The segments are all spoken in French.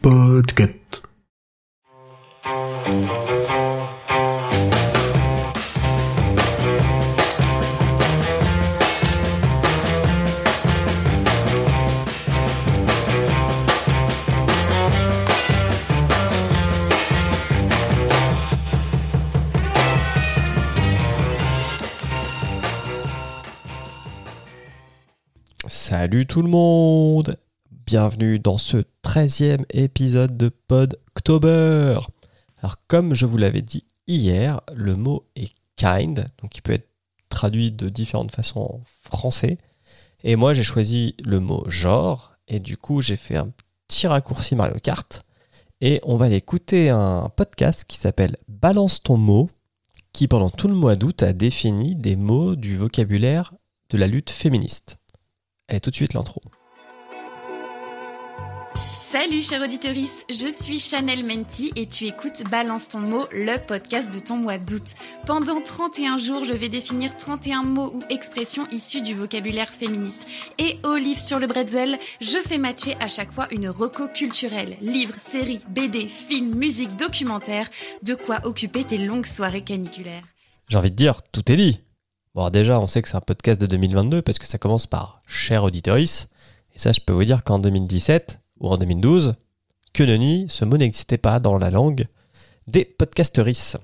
Podcast. Salut tout le monde Bienvenue dans ce 13e épisode de Podctober Alors comme je vous l'avais dit hier, le mot est kind, donc il peut être traduit de différentes façons en français. Et moi j'ai choisi le mot genre, et du coup j'ai fait un petit raccourci Mario Kart. Et on va aller écouter un podcast qui s'appelle Balance ton mot, qui pendant tout le mois d'août a défini des mots du vocabulaire de la lutte féministe. Et tout de suite l'intro. Salut chère auditorice, je suis Chanel Menti et tu écoutes Balance ton mot, le podcast de ton mois d'août. Pendant 31 jours, je vais définir 31 mots ou expressions issus du vocabulaire féministe. Et au livre sur le bretzel, je fais matcher à chaque fois une reco culturelle. Livres, séries, BD, films, musique, documentaire, de quoi occuper tes longues soirées caniculaires. J'ai envie de dire, tout est dit. Bon, déjà, on sait que c'est un podcast de 2022 parce que ça commence par Cher Auditoris. Et ça, je peux vous dire qu'en 2017 ou en 2012, que nenni, ce mot n'existait pas dans la langue des podcasteristes.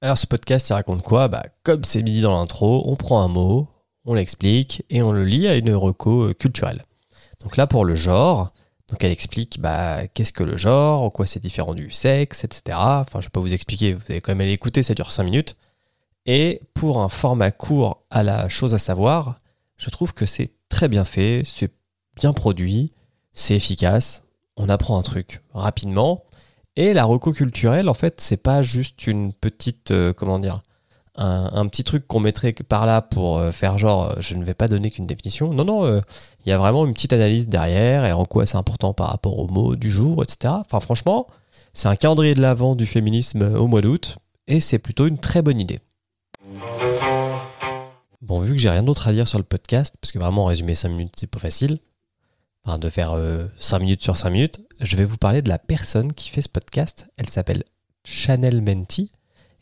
Alors, ce podcast, il raconte quoi? Bah, Comme c'est midi dans l'intro, on prend un mot, on l'explique et on le lit à une reco euh, culturelle. Donc là, pour le genre, donc elle explique bah, qu'est-ce que le genre, en quoi c'est différent du sexe, etc. Enfin, je vais pas vous expliquer, vous allez quand même aller écouter, ça dure 5 minutes. Et pour un format court à la chose à savoir, je trouve que c'est très bien fait, c'est bien produit, c'est efficace, on apprend un truc rapidement. Et la reco culturelle, en fait, c'est pas juste une petite, euh, comment dire, un, petit truc qu'on mettrait par là pour euh, faire genre, euh, je ne vais pas donner qu'une définition. Non, non, il y a vraiment une petite analyse derrière et en quoi c'est important par rapport aux mots du jour, etc. Enfin, franchement, c'est un calendrier de l'avant du féminisme au mois d'août et c'est plutôt une très bonne idée. Bon, vu que j'ai rien d'autre à dire sur le podcast, parce que vraiment résumer 5 minutes, c'est pas facile, de faire 5 minutes sur 5 minutes, je vais vous parler de la personne qui fait ce podcast. Elle s'appelle Chanel Menti.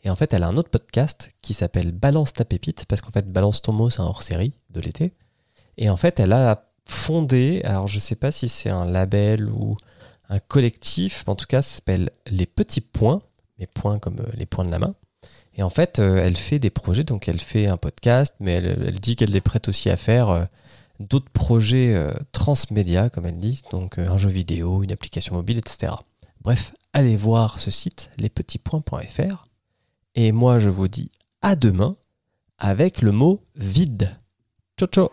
Et en fait, elle a un autre podcast qui s'appelle Balance ta pépite, parce qu'en fait, Balance ton mot, c'est un hors-série de l'été. Et en fait, elle a fondé, alors je sais pas si c'est un label ou un collectif, mais en tout cas, ça s'appelle Les Petits Points, les points comme euh, les points de la main. Et en fait, euh, elle fait des projets, donc elle fait un podcast, mais elle, elle dit qu'elle est prête aussi à faire euh, d'autres projets euh, transmédia, comme elle dit, donc euh, un jeu vidéo, une application mobile, etc. Bref, allez voir ce site, lespetitspoints.fr. Et moi, je vous dis à demain avec le mot vide. Ciao, ciao